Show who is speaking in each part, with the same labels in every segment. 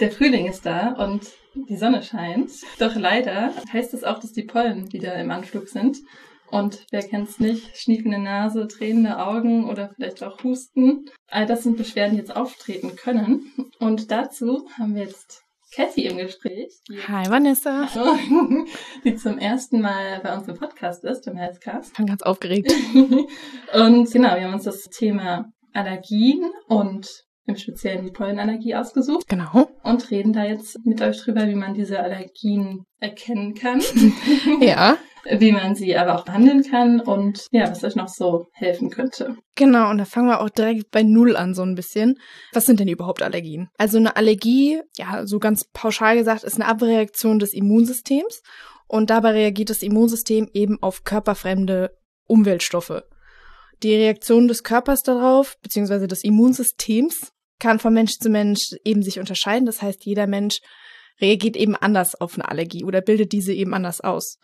Speaker 1: Der Frühling ist da und die Sonne scheint. Doch leider heißt es auch, dass die Pollen wieder im Anflug sind. Und wer kennt's nicht? Schniefende Nase, tränende Augen oder vielleicht auch Husten. All das sind Beschwerden, die jetzt auftreten können. Und dazu haben wir jetzt Cathy im Gespräch.
Speaker 2: Hi Vanessa.
Speaker 1: Die zum ersten Mal bei uns im Podcast ist, im Healthcast.
Speaker 2: Ich bin ganz aufgeregt.
Speaker 1: und genau, wir haben uns das Thema Allergien und im Speziellen die Pollenallergie ausgesucht.
Speaker 2: Genau.
Speaker 1: Und reden da jetzt mit euch drüber, wie man diese Allergien erkennen kann.
Speaker 2: ja.
Speaker 1: Wie man sie aber auch behandeln kann und ja, was euch noch so helfen könnte.
Speaker 2: Genau, und da fangen wir auch direkt bei Null an, so ein bisschen. Was sind denn überhaupt Allergien? Also eine Allergie, ja, so ganz pauschal gesagt, ist eine Abreaktion des Immunsystems. Und dabei reagiert das Immunsystem eben auf körperfremde Umweltstoffe. Die Reaktion des Körpers darauf, beziehungsweise des Immunsystems, kann von Mensch zu Mensch eben sich unterscheiden. Das heißt, jeder Mensch reagiert eben anders auf eine Allergie oder bildet diese eben anders aus.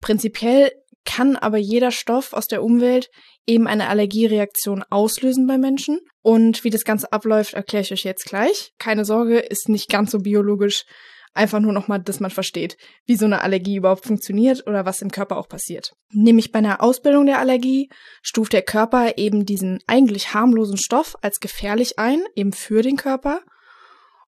Speaker 2: Prinzipiell kann aber jeder Stoff aus der Umwelt eben eine Allergiereaktion auslösen bei Menschen. Und wie das Ganze abläuft, erkläre ich euch jetzt gleich. Keine Sorge, ist nicht ganz so biologisch. Einfach nur nochmal, dass man versteht, wie so eine Allergie überhaupt funktioniert oder was im Körper auch passiert. Nämlich bei einer Ausbildung der Allergie stuft der Körper eben diesen eigentlich harmlosen Stoff als gefährlich ein, eben für den Körper.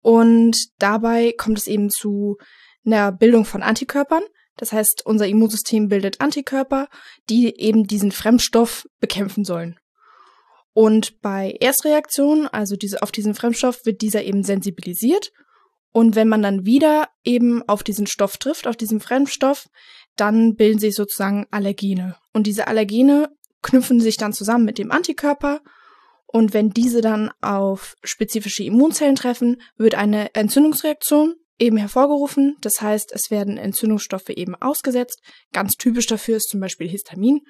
Speaker 2: Und dabei kommt es eben zu einer Bildung von Antikörpern. Das heißt, unser Immunsystem bildet Antikörper, die eben diesen Fremdstoff bekämpfen sollen. Und bei Erstreaktionen, also diese, auf diesen Fremdstoff, wird dieser eben sensibilisiert und wenn man dann wieder eben auf diesen Stoff trifft, auf diesen Fremdstoff, dann bilden sich sozusagen Allergene. Und diese Allergene knüpfen sich dann zusammen mit dem Antikörper. Und wenn diese dann auf spezifische Immunzellen treffen, wird eine Entzündungsreaktion eben hervorgerufen. Das heißt, es werden Entzündungsstoffe eben ausgesetzt. Ganz typisch dafür ist zum Beispiel Histamin.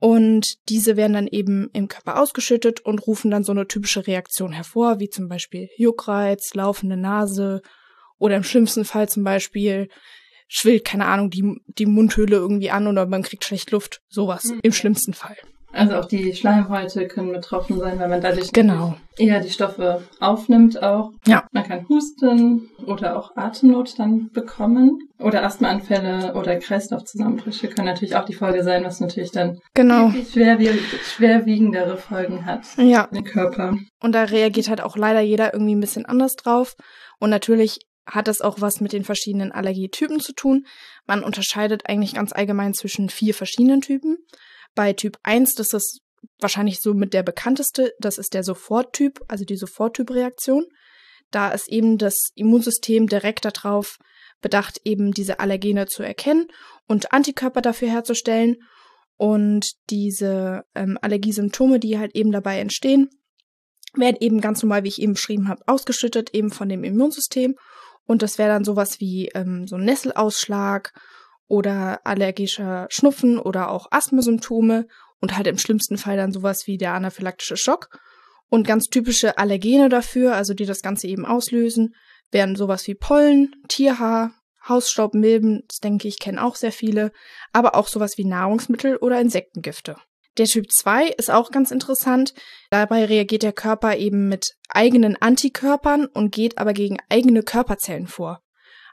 Speaker 2: Und diese werden dann eben im Körper ausgeschüttet und rufen dann so eine typische Reaktion hervor, wie zum Beispiel Juckreiz, laufende Nase oder im schlimmsten Fall zum Beispiel schwillt, keine Ahnung, die, die Mundhöhle irgendwie an oder man kriegt schlecht Luft. Sowas mhm. im schlimmsten Fall.
Speaker 1: Also auch die Schleimhäute können betroffen sein, weil man dadurch
Speaker 2: genau.
Speaker 1: eher die Stoffe aufnimmt auch.
Speaker 2: Ja.
Speaker 1: Man kann Husten oder auch Atemnot dann bekommen. Oder Asthmaanfälle oder Kreislaufzusammenbrüche können natürlich auch die Folge sein, was natürlich dann
Speaker 2: genau.
Speaker 1: schwerwieg schwerwiegendere Folgen hat
Speaker 2: ja.
Speaker 1: im Körper.
Speaker 2: Und da reagiert halt auch leider jeder irgendwie ein bisschen anders drauf. Und natürlich hat das auch was mit den verschiedenen Allergietypen zu tun. Man unterscheidet eigentlich ganz allgemein zwischen vier verschiedenen Typen. Bei Typ 1, das ist wahrscheinlich so mit der bekannteste, das ist der Soforttyp, also die Soforttyp-Reaktion. Da ist eben das Immunsystem direkt darauf bedacht, eben diese Allergene zu erkennen und Antikörper dafür herzustellen. Und diese ähm, Allergiesymptome, die halt eben dabei entstehen, werden eben ganz normal, wie ich eben beschrieben habe, ausgeschüttet, eben von dem Immunsystem. Und das wäre dann sowas wie ähm, so ein Nesselausschlag oder allergischer Schnupfen oder auch Asthmasymptome und halt im schlimmsten Fall dann sowas wie der anaphylaktische Schock. Und ganz typische Allergene dafür, also die das Ganze eben auslösen, wären sowas wie Pollen, Tierhaar, Hausstaub, Milben, das denke ich, kennen auch sehr viele, aber auch sowas wie Nahrungsmittel oder Insektengifte. Der Typ 2 ist auch ganz interessant. Dabei reagiert der Körper eben mit eigenen Antikörpern und geht aber gegen eigene Körperzellen vor.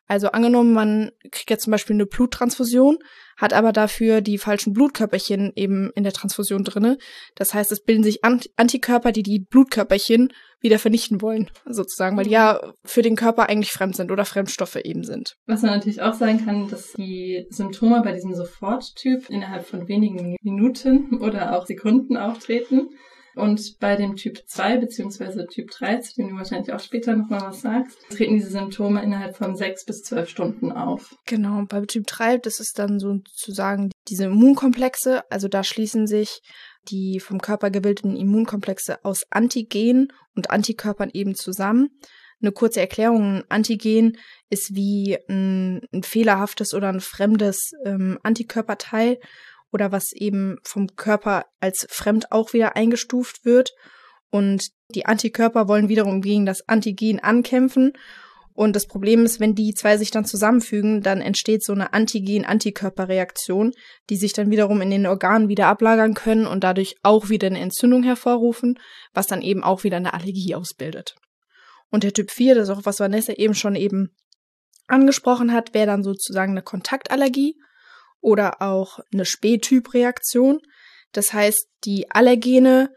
Speaker 2: Also angenommen, man kriegt jetzt zum Beispiel eine Bluttransfusion, hat aber dafür die falschen Blutkörperchen eben in der Transfusion drinne. Das heißt, es bilden sich Antikörper, die die Blutkörperchen wieder vernichten wollen, sozusagen, weil die ja für den Körper eigentlich fremd sind oder Fremdstoffe eben sind.
Speaker 1: Was man natürlich auch sagen kann, dass die Symptome bei diesem Soforttyp innerhalb von wenigen Minuten oder auch Sekunden auftreten. Und bei dem Typ 2 bzw. Typ 3, zu dem du wahrscheinlich auch später nochmal was sagst, treten diese Symptome innerhalb von sechs bis zwölf Stunden auf.
Speaker 2: Genau, bei Typ 3, das ist dann sozusagen diese Immunkomplexe, also da schließen sich die vom Körper gebildeten Immunkomplexe aus Antigen und Antikörpern eben zusammen. Eine kurze Erklärung, ein Antigen ist wie ein, ein fehlerhaftes oder ein fremdes ähm, Antikörperteil oder was eben vom Körper als fremd auch wieder eingestuft wird. Und die Antikörper wollen wiederum gegen das Antigen ankämpfen. Und das Problem ist, wenn die zwei sich dann zusammenfügen, dann entsteht so eine Antigen-Antikörperreaktion, die sich dann wiederum in den Organen wieder ablagern können und dadurch auch wieder eine Entzündung hervorrufen, was dann eben auch wieder eine Allergie ausbildet. Und der Typ 4, das ist auch was Vanessa eben schon eben angesprochen hat, wäre dann sozusagen eine Kontaktallergie oder auch eine Spättyp-Reaktion. Das heißt, die Allergene,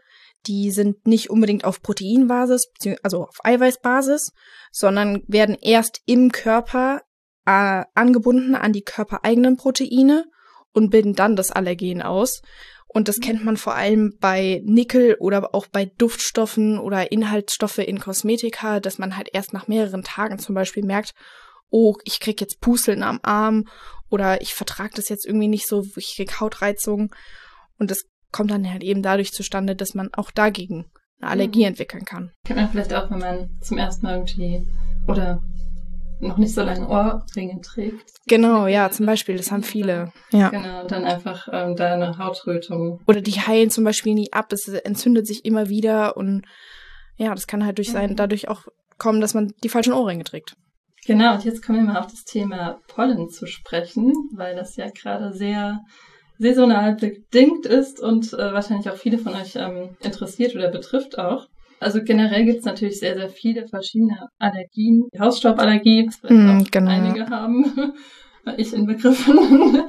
Speaker 2: die sind nicht unbedingt auf Proteinbasis, also auf Eiweißbasis, sondern werden erst im Körper äh, angebunden an die körpereigenen Proteine und bilden dann das Allergen aus. Und das kennt man vor allem bei Nickel oder auch bei Duftstoffen oder Inhaltsstoffe in Kosmetika, dass man halt erst nach mehreren Tagen zum Beispiel merkt, oh, ich krieg jetzt Pusteln am Arm oder ich vertrage das jetzt irgendwie nicht so, ich krieg Hautreizung. Und das kommt dann halt eben dadurch zustande, dass man auch dagegen eine Allergie mhm. entwickeln kann.
Speaker 1: Kennt man vielleicht auch, wenn man zum ersten Mal irgendwie oder noch nicht so lange Ohrringe trägt.
Speaker 2: Genau, ja, zum Beispiel, das haben viele. Ja.
Speaker 1: Genau, dann einfach ähm, da eine Hautrötung.
Speaker 2: Oder die heilen zum Beispiel nie ab, es entzündet sich immer wieder und ja, das kann halt durch sein, mhm. dadurch auch kommen, dass man die falschen Ohrringe trägt.
Speaker 1: Genau, und jetzt kommen wir mal auf das Thema Pollen zu sprechen, weil das ja gerade sehr saisonal bedingt ist und äh, wahrscheinlich auch viele von euch ähm, interessiert oder betrifft auch. Also generell gibt es natürlich sehr, sehr viele verschiedene Allergien. Die Hausstauballergie, was mm, genau. einige haben, ich inbegriffen.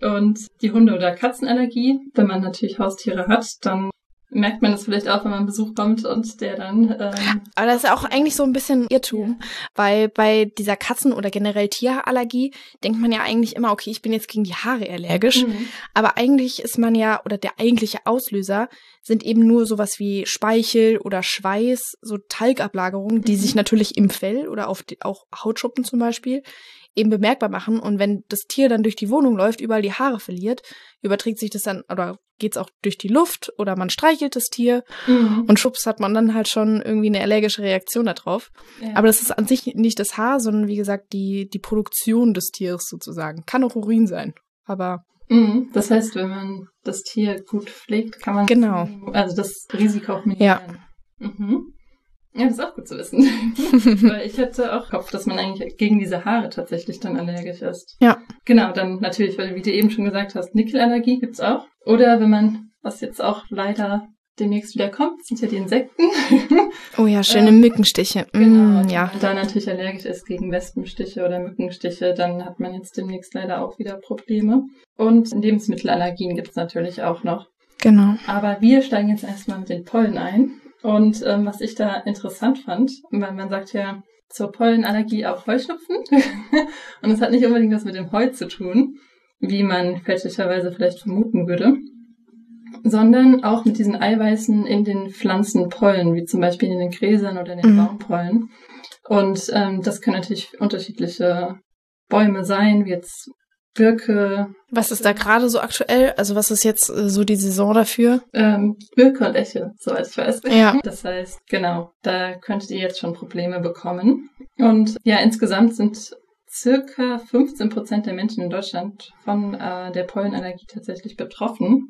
Speaker 1: und die Hunde- oder Katzenallergie. Wenn man natürlich Haustiere hat, dann merkt man das vielleicht auch, wenn man Besuch kommt und der dann. Ähm,
Speaker 2: Aber das ist auch eigentlich so ein bisschen Irrtum, ja. weil bei dieser Katzen- oder generell Tierallergie denkt man ja eigentlich immer, okay, ich bin jetzt gegen die Haare allergisch. Mhm. Aber eigentlich ist man ja, oder der eigentliche Auslöser sind eben nur sowas wie Speichel oder Schweiß, so Talgablagerungen, die mhm. sich natürlich im Fell oder auf die, auch Hautschuppen zum Beispiel eben bemerkbar machen. Und wenn das Tier dann durch die Wohnung läuft, überall die Haare verliert, überträgt sich das dann oder geht's auch durch die Luft oder man streichelt das Tier mhm. und schubs hat man dann halt schon irgendwie eine allergische Reaktion darauf. Ja. Aber das ist an sich nicht das Haar, sondern wie gesagt die, die Produktion des Tieres sozusagen. Kann auch Urin sein. Aber
Speaker 1: mhm. Das heißt, wenn man das Tier gut pflegt, kann man
Speaker 2: genau.
Speaker 1: also das Risiko auch minimieren. Ja. Mhm. Ja, das ist auch gut zu wissen. Weil ich hätte auch gehofft, dass man eigentlich gegen diese Haare tatsächlich dann allergisch ist.
Speaker 2: Ja.
Speaker 1: Genau, dann natürlich, weil wie du eben schon gesagt hast, Nickelallergie gibt's auch. Oder wenn man, was jetzt auch leider demnächst wieder kommt, sind ja die Insekten.
Speaker 2: Oh ja, schöne ähm, Mückenstiche.
Speaker 1: Genau, mm, ja. Wenn man da natürlich allergisch ist gegen Wespenstiche oder Mückenstiche, dann hat man jetzt demnächst leider auch wieder Probleme. Und Lebensmittelallergien gibt's natürlich auch noch.
Speaker 2: Genau.
Speaker 1: Aber wir steigen jetzt erstmal mit den Pollen ein. Und ähm, was ich da interessant fand, weil man sagt ja zur Pollenallergie auch Heuschnupfen. und es hat nicht unbedingt was mit dem Heu zu tun, wie man fälschlicherweise vielleicht vermuten würde, sondern auch mit diesen Eiweißen in den Pflanzenpollen, wie zum Beispiel in den Gräsern oder in den mhm. Baumpollen. Und ähm, das können natürlich unterschiedliche Bäume sein, wie jetzt Birke.
Speaker 2: Was ist da gerade so aktuell? Also was ist jetzt äh, so die Saison dafür?
Speaker 1: Ähm, Birke und Eche, soweit ich weiß.
Speaker 2: Ja.
Speaker 1: Das heißt, genau, da könntet ihr jetzt schon Probleme bekommen. Und ja, insgesamt sind circa 15 Prozent der Menschen in Deutschland von äh, der Pollenallergie tatsächlich betroffen.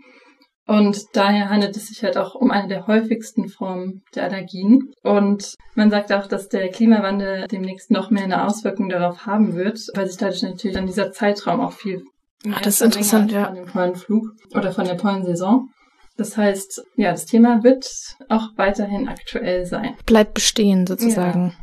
Speaker 1: Und daher handelt es sich halt auch um eine der häufigsten Formen der Allergien. Und man sagt auch, dass der Klimawandel demnächst noch mehr eine Auswirkung darauf haben wird, weil sich dadurch natürlich dann dieser Zeitraum auch viel
Speaker 2: Ach, das ist interessant, ja.
Speaker 1: von dem Pollenflug oder von der Pollensaison. Das heißt, ja, das Thema wird auch weiterhin aktuell sein.
Speaker 2: Bleibt bestehen sozusagen. Ja.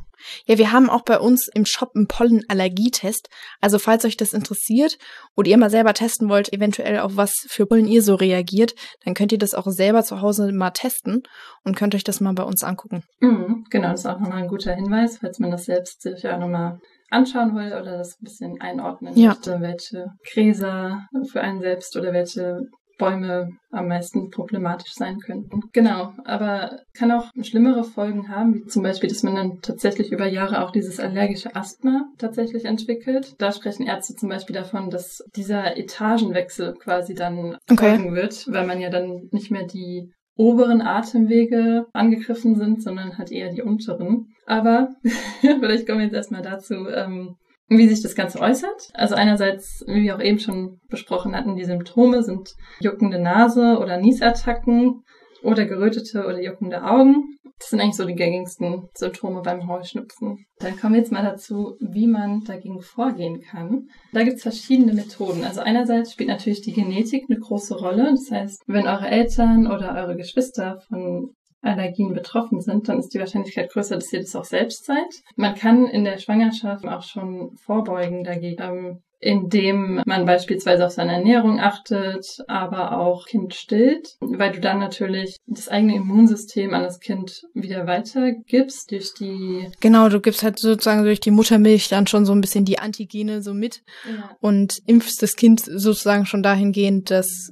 Speaker 2: Ja, wir haben auch bei uns im Shop einen Pollenallergietest. Also falls euch das interessiert oder ihr mal selber testen wollt, eventuell auf was für Pollen ihr so reagiert, dann könnt ihr das auch selber zu Hause mal testen und könnt euch das mal bei uns angucken.
Speaker 1: Mhm, genau, das ist auch nochmal ein guter Hinweis, falls man das selbst sich auch nochmal anschauen will oder das ein bisschen einordnen ja. möchte, welche Gräser für einen selbst oder welche Bäume am meisten problematisch sein könnten. Genau, aber kann auch schlimmere Folgen haben, wie zum Beispiel, dass man dann tatsächlich über Jahre auch dieses allergische Asthma tatsächlich entwickelt. Da sprechen Ärzte zum Beispiel davon, dass dieser Etagenwechsel quasi dann okay. folgen wird, weil man ja dann nicht mehr die oberen Atemwege angegriffen sind, sondern halt eher die unteren. Aber vielleicht kommen wir jetzt erstmal dazu, ähm, wie sich das Ganze äußert. Also einerseits, wie wir auch eben schon besprochen hatten, die Symptome sind juckende Nase oder Niesattacken oder gerötete oder juckende Augen. Das sind eigentlich so die gängigsten Symptome beim Heuschnupfen. Dann kommen wir jetzt mal dazu, wie man dagegen vorgehen kann. Da gibt es verschiedene Methoden. Also einerseits spielt natürlich die Genetik eine große Rolle. Das heißt, wenn eure Eltern oder eure Geschwister von Allergien betroffen sind, dann ist die Wahrscheinlichkeit größer, dass ihr das auch selbst seid. Man kann in der Schwangerschaft auch schon vorbeugen dagegen. Ähm, indem man beispielsweise auf seine Ernährung achtet, aber auch Kind stillt, weil du dann natürlich das eigene Immunsystem an das Kind wieder weitergibst durch die.
Speaker 2: Genau, du gibst halt sozusagen durch die Muttermilch dann schon so ein bisschen die Antigene so mit ja. und impfst das Kind sozusagen schon dahingehend, dass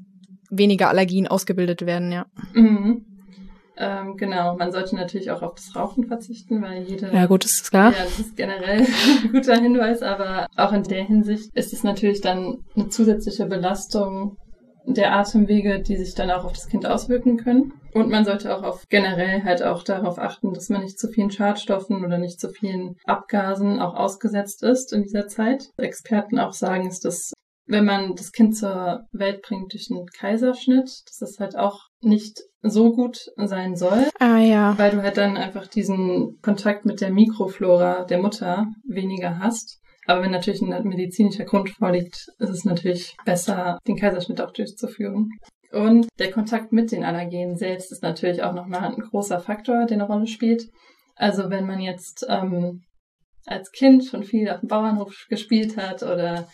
Speaker 2: weniger Allergien ausgebildet werden, ja.
Speaker 1: Mhm. Ähm, genau, man sollte natürlich auch auf das Rauchen verzichten, weil jede.
Speaker 2: Ja, gut, das ist klar.
Speaker 1: Ja, das ist generell ein guter Hinweis, aber auch in der Hinsicht ist es natürlich dann eine zusätzliche Belastung der Atemwege, die sich dann auch auf das Kind auswirken können. Und man sollte auch auf generell halt auch darauf achten, dass man nicht zu vielen Schadstoffen oder nicht zu vielen Abgasen auch ausgesetzt ist in dieser Zeit. Experten auch sagen, ist das wenn man das Kind zur Welt bringt durch einen Kaiserschnitt, dass das halt auch nicht so gut sein soll.
Speaker 2: Ah ja.
Speaker 1: Weil du halt dann einfach diesen Kontakt mit der Mikroflora der Mutter weniger hast. Aber wenn natürlich ein medizinischer Grund vorliegt, ist es natürlich besser, den Kaiserschnitt auch durchzuführen. Und der Kontakt mit den Allergenen selbst ist natürlich auch nochmal ein großer Faktor, der eine Rolle spielt. Also wenn man jetzt ähm, als Kind schon viel auf dem Bauernhof gespielt hat oder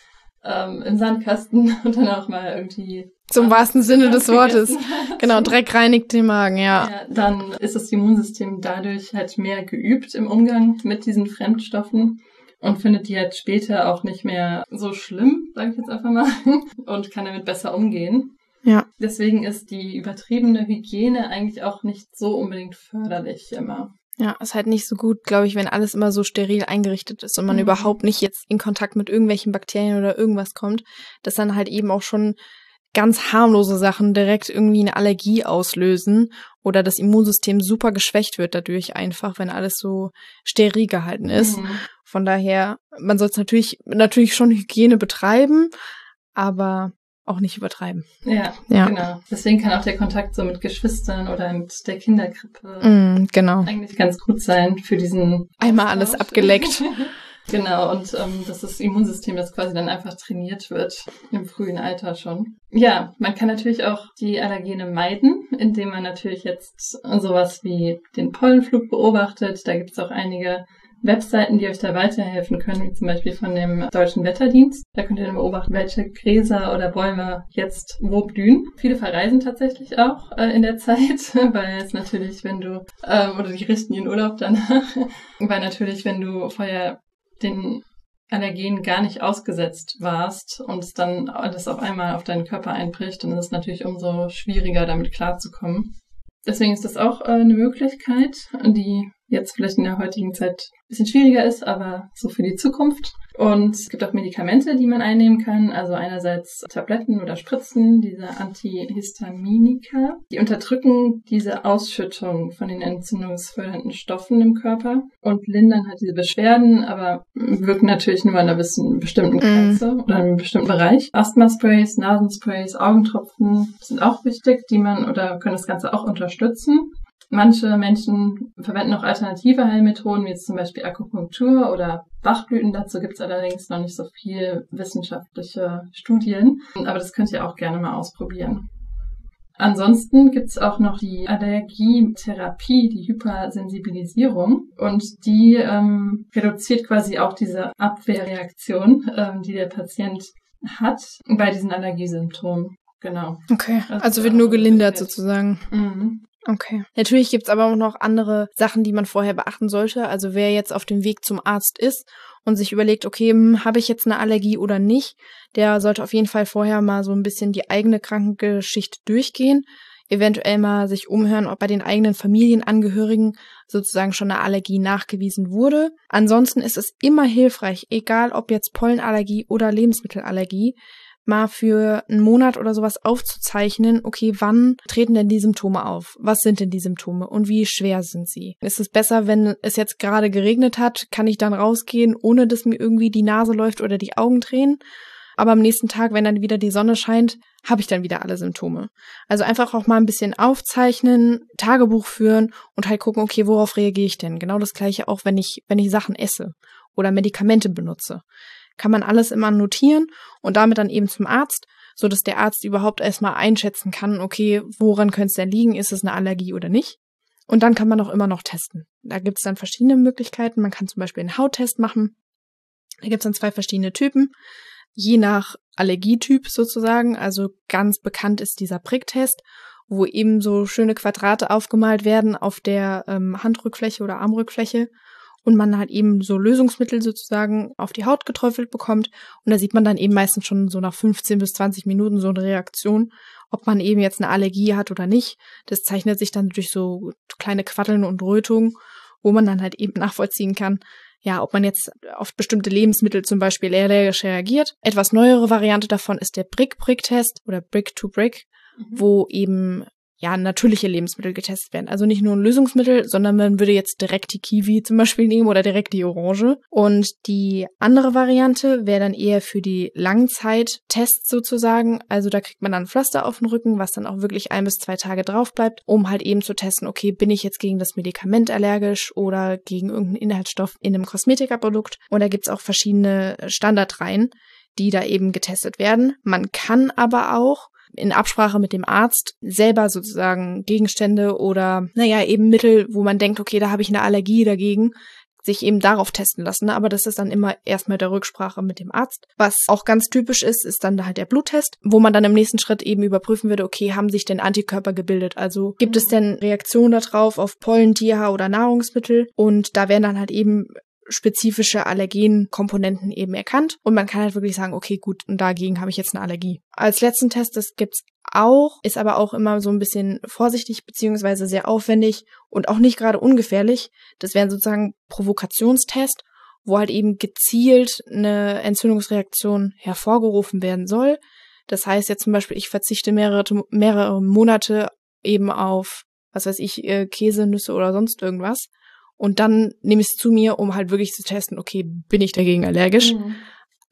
Speaker 1: ähm, im Sandkasten und dann auch mal irgendwie.
Speaker 2: Zum wahrsten Sinne des Wortes. Genau, Dreck reinigt den Magen, ja.
Speaker 1: ja. Dann ist das Immunsystem dadurch halt mehr geübt im Umgang mit diesen Fremdstoffen und findet die halt später auch nicht mehr so schlimm, sage ich jetzt einfach mal, und kann damit besser umgehen.
Speaker 2: Ja.
Speaker 1: Deswegen ist die übertriebene Hygiene eigentlich auch nicht so unbedingt förderlich immer.
Speaker 2: Ja, ist halt nicht so gut, glaube ich, wenn alles immer so steril eingerichtet ist und man mhm. überhaupt nicht jetzt in Kontakt mit irgendwelchen Bakterien oder irgendwas kommt, dass dann halt eben auch schon ganz harmlose Sachen direkt irgendwie eine Allergie auslösen oder das Immunsystem super geschwächt wird dadurch einfach, wenn alles so steril gehalten ist. Mhm. Von daher, man soll es natürlich, natürlich schon Hygiene betreiben, aber auch nicht übertreiben.
Speaker 1: Ja, ja, genau. Deswegen kann auch der Kontakt so mit Geschwistern oder mit der Kinderkrippe
Speaker 2: mm, genau.
Speaker 1: eigentlich ganz gut sein für diesen
Speaker 2: einmal alles abgeleckt.
Speaker 1: genau, und ähm, dass das Immunsystem das quasi dann einfach trainiert wird im frühen Alter schon. Ja, man kann natürlich auch die Allergene meiden, indem man natürlich jetzt sowas wie den Pollenflug beobachtet. Da gibt es auch einige Webseiten, die euch da weiterhelfen können, wie zum Beispiel von dem Deutschen Wetterdienst. Da könnt ihr dann beobachten, welche Gräser oder Bäume jetzt wo blühen. Viele verreisen tatsächlich auch äh, in der Zeit, weil es natürlich, wenn du, ähm, oder die richten ihren Urlaub danach, weil natürlich, wenn du vorher den Allergen gar nicht ausgesetzt warst und es dann alles auf einmal auf deinen Körper einbricht, dann ist es natürlich umso schwieriger, damit klarzukommen. Deswegen ist das auch äh, eine Möglichkeit, die jetzt vielleicht in der heutigen Zeit ein bisschen schwieriger ist, aber so für die Zukunft. Und es gibt auch Medikamente, die man einnehmen kann. Also einerseits Tabletten oder Spritzen, diese Antihistaminika. Die unterdrücken diese Ausschüttung von den entzündungsfördernden Stoffen im Körper und lindern halt diese Beschwerden, aber wirken natürlich nur an einer bestimmten mhm. Grenze mm. oder einem bestimmten Bereich. Asthma-Sprays, Nasensprays, Augentropfen sind auch wichtig, die man oder können das Ganze auch unterstützen. Manche Menschen verwenden auch alternative Heilmethoden, wie jetzt zum Beispiel Akupunktur oder Bachblüten. Dazu gibt es allerdings noch nicht so viel wissenschaftliche Studien, aber das könnt ihr auch gerne mal ausprobieren. Ansonsten gibt es auch noch die Allergietherapie, die Hypersensibilisierung und die ähm, reduziert quasi auch diese Abwehrreaktion, ähm, die der Patient hat bei diesen Allergiesymptomen. Genau.
Speaker 2: Okay, also, also wird nur gelindert sozusagen. Mhm. Okay. Natürlich gibt's aber auch noch andere Sachen, die man vorher beachten sollte. Also wer jetzt auf dem Weg zum Arzt ist und sich überlegt, okay, hm, habe ich jetzt eine Allergie oder nicht, der sollte auf jeden Fall vorher mal so ein bisschen die eigene Krankengeschichte durchgehen. Eventuell mal sich umhören, ob bei den eigenen Familienangehörigen sozusagen schon eine Allergie nachgewiesen wurde. Ansonsten ist es immer hilfreich, egal ob jetzt Pollenallergie oder Lebensmittelallergie, mal für einen Monat oder sowas aufzuzeichnen, okay, wann treten denn die Symptome auf? Was sind denn die Symptome und wie schwer sind sie? Ist es besser, wenn es jetzt gerade geregnet hat, kann ich dann rausgehen, ohne dass mir irgendwie die Nase läuft oder die Augen drehen? Aber am nächsten Tag, wenn dann wieder die Sonne scheint, habe ich dann wieder alle Symptome. Also einfach auch mal ein bisschen aufzeichnen, Tagebuch führen und halt gucken, okay, worauf reagiere ich denn? Genau das gleiche auch, wenn ich, wenn ich Sachen esse oder Medikamente benutze kann man alles immer notieren und damit dann eben zum Arzt, so dass der Arzt überhaupt erstmal einschätzen kann, okay, woran könnte es denn liegen? Ist es eine Allergie oder nicht? Und dann kann man auch immer noch testen. Da gibt es dann verschiedene Möglichkeiten. Man kann zum Beispiel einen Hauttest machen. Da gibt es dann zwei verschiedene Typen. Je nach Allergietyp sozusagen. Also ganz bekannt ist dieser Pricktest, wo eben so schöne Quadrate aufgemalt werden auf der ähm, Handrückfläche oder Armrückfläche und man halt eben so Lösungsmittel sozusagen auf die Haut geträufelt bekommt. Und da sieht man dann eben meistens schon so nach 15 bis 20 Minuten so eine Reaktion, ob man eben jetzt eine Allergie hat oder nicht. Das zeichnet sich dann durch so kleine Quaddeln und Rötungen, wo man dann halt eben nachvollziehen kann, ja, ob man jetzt auf bestimmte Lebensmittel zum Beispiel allergisch reagiert. Etwas neuere Variante davon ist der Brick-Brick-Test oder Brick-to-Brick, mhm. wo eben ja, natürliche Lebensmittel getestet werden. Also nicht nur ein Lösungsmittel, sondern man würde jetzt direkt die Kiwi zum Beispiel nehmen oder direkt die Orange. Und die andere Variante wäre dann eher für die Langzeittests sozusagen. Also da kriegt man dann ein Pflaster auf den Rücken, was dann auch wirklich ein bis zwei Tage drauf bleibt, um halt eben zu testen, okay, bin ich jetzt gegen das Medikament allergisch oder gegen irgendeinen Inhaltsstoff in einem Kosmetikaprodukt. Und da gibt's auch verschiedene Standardreihen die da eben getestet werden. Man kann aber auch in Absprache mit dem Arzt selber sozusagen Gegenstände oder, naja, eben Mittel, wo man denkt, okay, da habe ich eine Allergie dagegen, sich eben darauf testen lassen. Aber das ist dann immer erstmal der Rücksprache mit dem Arzt. Was auch ganz typisch ist, ist dann halt der Bluttest, wo man dann im nächsten Schritt eben überprüfen würde, okay, haben sich denn Antikörper gebildet? Also gibt es denn Reaktionen darauf auf Pollen, Tierhaar oder Nahrungsmittel? Und da werden dann halt eben spezifische Allergenkomponenten eben erkannt und man kann halt wirklich sagen, okay, gut, und dagegen habe ich jetzt eine Allergie. Als letzten Test, das gibt's auch, ist aber auch immer so ein bisschen vorsichtig beziehungsweise sehr aufwendig und auch nicht gerade ungefährlich. Das wären sozusagen Provokationstest, wo halt eben gezielt eine Entzündungsreaktion hervorgerufen werden soll. Das heißt jetzt zum Beispiel, ich verzichte mehrere, mehrere Monate eben auf, was weiß ich, äh, Käse, Nüsse oder sonst irgendwas und dann nehme ich es zu mir, um halt wirklich zu testen, okay, bin ich dagegen allergisch? Mhm.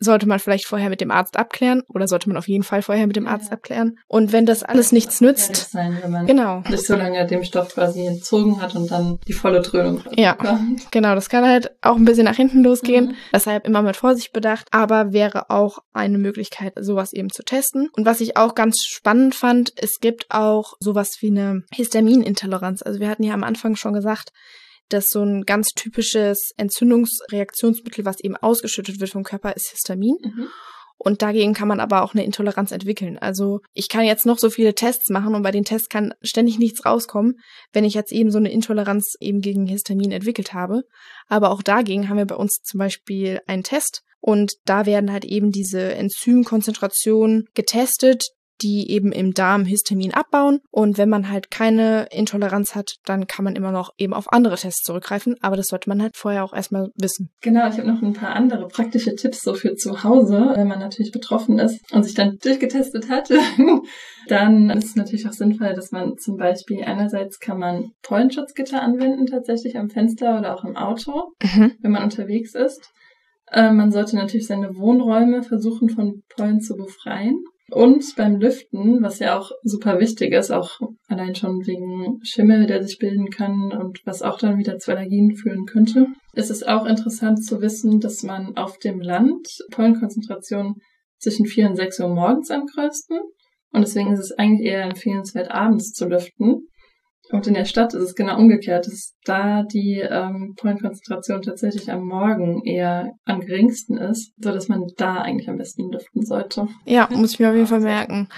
Speaker 2: Sollte man vielleicht vorher mit dem Arzt abklären oder sollte man auf jeden Fall vorher mit dem Arzt ja. abklären? Und wenn das alles nichts nützt,
Speaker 1: sein, wenn man genau. nicht so lange dem Stoff quasi entzogen hat und dann die volle Dröhnung
Speaker 2: Ja, kommt. genau. Das kann halt auch ein bisschen nach hinten losgehen. Mhm. Deshalb immer mit Vorsicht bedacht. Aber wäre auch eine Möglichkeit, sowas eben zu testen. Und was ich auch ganz spannend fand, es gibt auch sowas wie eine Histaminintoleranz. Also wir hatten ja am Anfang schon gesagt, dass so ein ganz typisches Entzündungsreaktionsmittel, was eben ausgeschüttet wird vom Körper, ist Histamin. Mhm. Und dagegen kann man aber auch eine Intoleranz entwickeln. Also ich kann jetzt noch so viele Tests machen und bei den Tests kann ständig nichts rauskommen, wenn ich jetzt eben so eine Intoleranz eben gegen Histamin entwickelt habe. Aber auch dagegen haben wir bei uns zum Beispiel einen Test. Und da werden halt eben diese Enzymkonzentrationen getestet, die eben im Darm Histamin abbauen. Und wenn man halt keine Intoleranz hat, dann kann man immer noch eben auf andere Tests zurückgreifen. Aber das sollte man halt vorher auch erstmal wissen.
Speaker 1: Genau, ich habe noch ein paar andere praktische Tipps so für zu Hause, wenn man natürlich betroffen ist und sich dann durchgetestet hat. dann ist es natürlich auch sinnvoll, dass man zum Beispiel einerseits kann man Pollenschutzgitter anwenden, tatsächlich am Fenster oder auch im Auto, mhm. wenn man unterwegs ist. Äh, man sollte natürlich seine Wohnräume versuchen von Pollen zu befreien. Und beim Lüften, was ja auch super wichtig ist, auch allein schon wegen Schimmel, der sich bilden kann und was auch dann wieder zu Allergien führen könnte, ist es auch interessant zu wissen, dass man auf dem Land Pollenkonzentrationen zwischen 4 und 6 Uhr morgens am größten und deswegen ist es eigentlich eher empfehlenswert, abends zu lüften, und in der Stadt ist es genau umgekehrt, dass da die ähm, Pollenkonzentration tatsächlich am Morgen eher am geringsten ist, so dass man da eigentlich am besten lüften sollte.
Speaker 2: Ja, muss ich mir auf jeden Fall merken.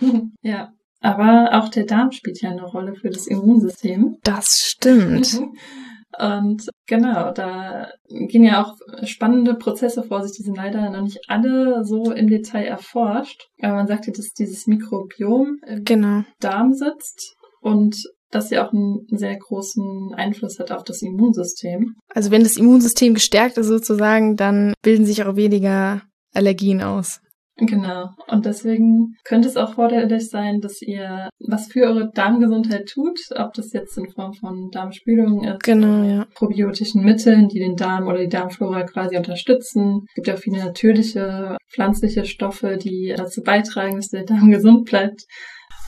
Speaker 1: ja. Aber auch der Darm spielt ja eine Rolle für das Immunsystem.
Speaker 2: Das stimmt.
Speaker 1: Und genau, da gehen ja auch spannende Prozesse vor sich, die sind leider noch nicht alle so im Detail erforscht. Aber man sagt ja, dass dieses Mikrobiom im genau. Darm sitzt und dass sie auch einen sehr großen Einfluss hat auf das Immunsystem.
Speaker 2: Also wenn das Immunsystem gestärkt ist sozusagen, dann bilden sich auch weniger Allergien aus.
Speaker 1: Genau. Und deswegen könnte es auch vorteilhaft sein, dass ihr was für eure Darmgesundheit tut, ob das jetzt in Form von Darmspülungen ist,
Speaker 2: genau, ja.
Speaker 1: probiotischen Mitteln, die den Darm oder die Darmflora quasi unterstützen. Es gibt ja auch viele natürliche pflanzliche Stoffe, die dazu beitragen, dass der Darm gesund bleibt.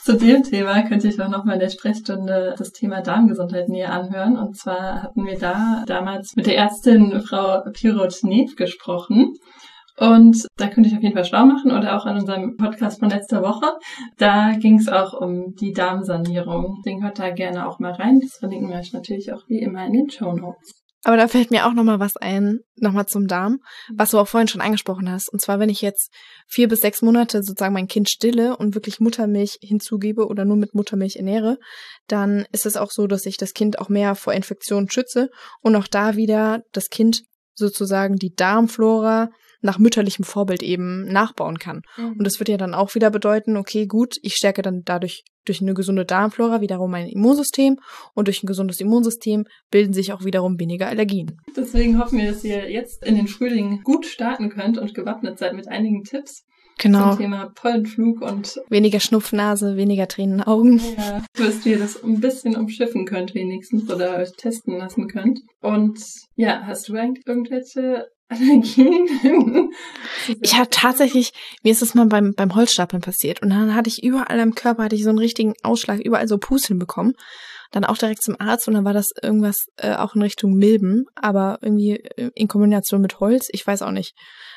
Speaker 1: Zu dem Thema könnte ich auch nochmal in der Sprechstunde das Thema Darmgesundheit näher anhören. Und zwar hatten wir da damals mit der Ärztin Frau Pirot-Neef gesprochen. Und da könnte ich auf jeden Fall schlau machen oder auch an unserem Podcast von letzter Woche. Da ging es auch um die Darmsanierung. Den hört da gerne auch mal rein. Das verlinken wir euch natürlich auch wie immer in den Show Notes.
Speaker 2: Aber da fällt mir auch nochmal was ein, nochmal zum Darm, was du auch vorhin schon angesprochen hast. Und zwar, wenn ich jetzt vier bis sechs Monate sozusagen mein Kind stille und wirklich Muttermilch hinzugebe oder nur mit Muttermilch ernähre, dann ist es auch so, dass ich das Kind auch mehr vor Infektionen schütze und auch da wieder das Kind sozusagen die Darmflora nach mütterlichem Vorbild eben nachbauen kann. Mhm. Und das wird ja dann auch wieder bedeuten, okay, gut, ich stärke dann dadurch durch eine gesunde Darmflora wiederum mein Immunsystem und durch ein gesundes Immunsystem bilden sich auch wiederum weniger Allergien.
Speaker 1: Deswegen hoffen wir, dass ihr jetzt in den Frühling gut starten könnt und gewappnet seid mit einigen Tipps.
Speaker 2: Genau.
Speaker 1: Zum Thema Pollenflug und
Speaker 2: weniger Schnupfnase, weniger Tränenaugen.
Speaker 1: Ja, dass ihr das ein bisschen umschiffen könnt wenigstens oder euch testen lassen könnt. Und ja, hast du eigentlich irgendwelche Allergien.
Speaker 2: ich hatte tatsächlich, mir ist das mal beim, beim Holzstapeln passiert und dann hatte ich überall am Körper, hatte ich so einen richtigen Ausschlag, überall so Pusteln bekommen. Dann auch direkt zum Arzt und dann war das irgendwas äh, auch in Richtung Milben, aber irgendwie äh, in Kombination mit Holz, ich weiß auch nicht.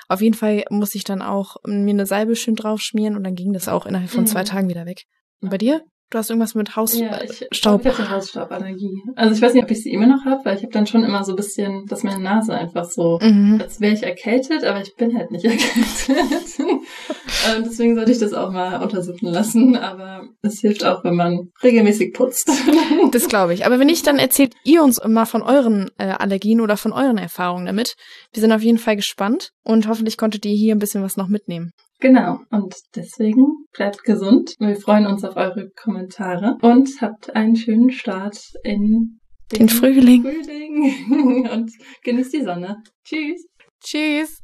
Speaker 2: Auf jeden Fall musste ich dann auch mir eine Salbe schön drauf schmieren und dann ging das auch innerhalb von zwei mhm. Tagen wieder weg. Und bei dir? Du hast irgendwas mit Hausstaub. Ja,
Speaker 1: ich, ich habe eine Hausstauballergie. Also ich weiß nicht, ob ich sie immer noch habe, weil ich habe dann schon immer so ein bisschen, dass meine Nase einfach so, mhm. als wäre ich erkältet, aber ich bin halt nicht erkältet. ähm, deswegen sollte ich das auch mal untersuchen lassen. Aber es hilft auch, wenn man regelmäßig putzt.
Speaker 2: das glaube ich. Aber wenn nicht, dann erzählt ihr uns mal von euren äh, Allergien oder von euren Erfahrungen damit. Wir sind auf jeden Fall gespannt und hoffentlich konntet ihr hier ein bisschen was noch mitnehmen.
Speaker 1: Genau, und deswegen bleibt gesund. Wir freuen uns auf eure Kommentare und habt einen schönen Start in
Speaker 2: den, den Frühling.
Speaker 1: Frühling und genießt die Sonne. Tschüss.
Speaker 2: Tschüss.